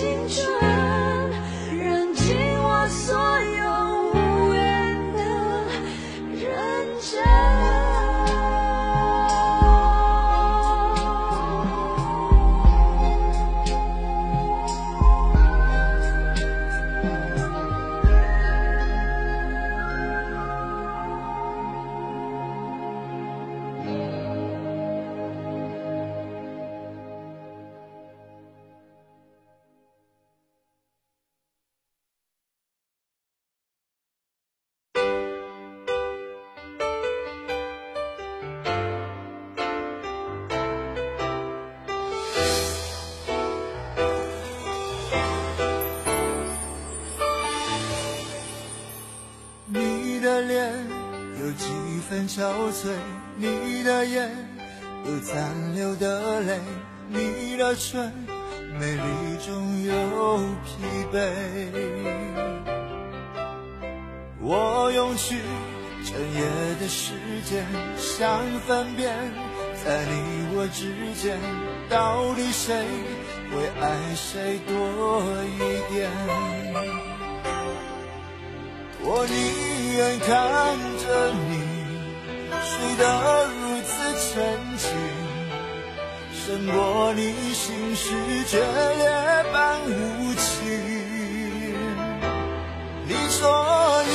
青春。几分憔悴，你的眼有残留的泪，你的唇美丽中有疲惫。我用去整夜的时间，想分辨，在你我之间，到底谁会爱谁多一点。我宁愿看着你睡得如此沉静，胜过你心事决裂般无情。你说你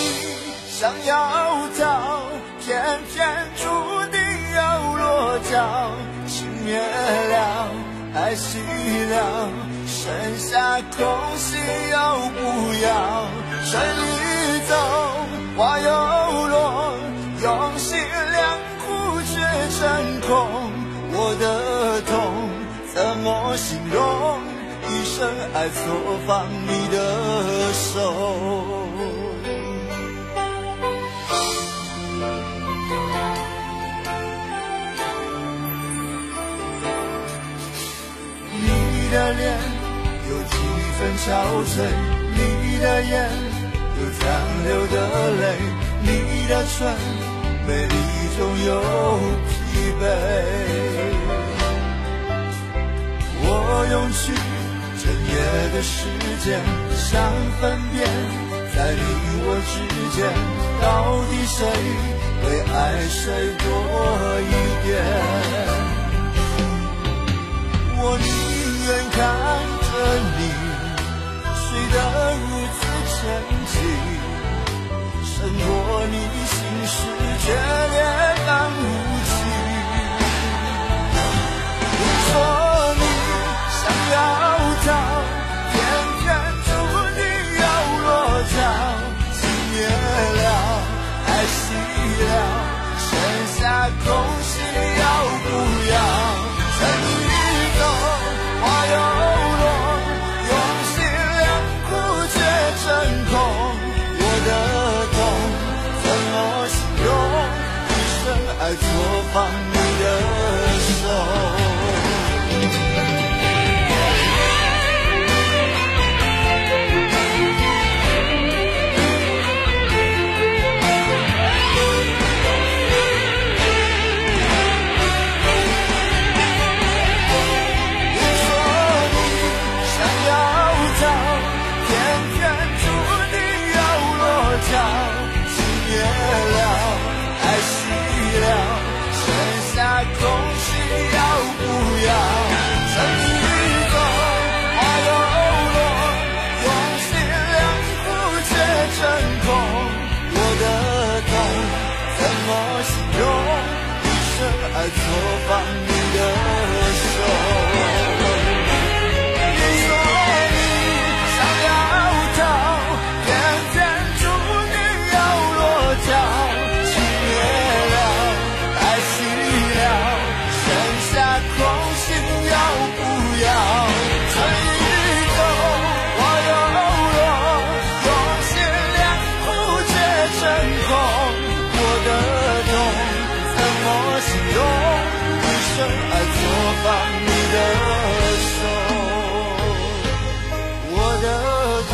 想要逃，偏偏注定要落脚，情灭了，爱熄了，剩下空心要不要？水里走，花又痛。我的痛怎么形容？一生爱错放你的手。你的脸有几分憔悴，你的眼有残留的泪，你的唇美丽中有疲惫。我用去整夜的时间，想分辨，在你我之间，到底谁会爱谁多一点？我宁愿看着你睡得如此沉静，用一生爱错放你的手，我的痛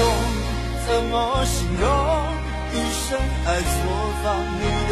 怎么形容？一生爱错放你的。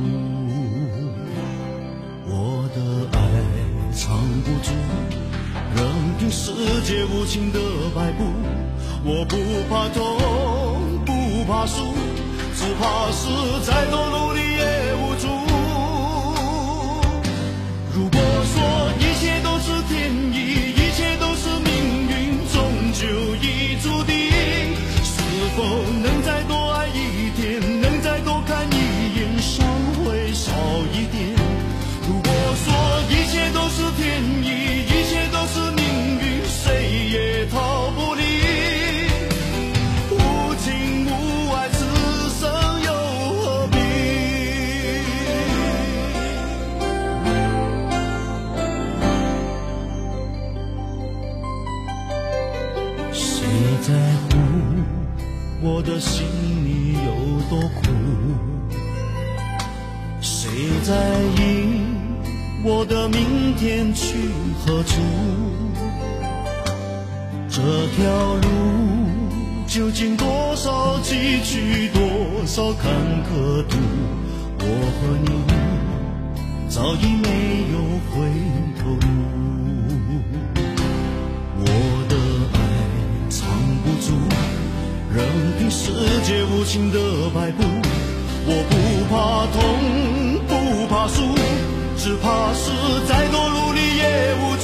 不住，任凭世界无情的摆布。我不怕痛，不怕输，只怕是再多努力这条路究竟多少崎岖，多少坎坷途？我和你早已没有回头路。我的爱藏不住，任凭世界无情的摆布。我不怕痛，不怕输，只怕是再多努力也无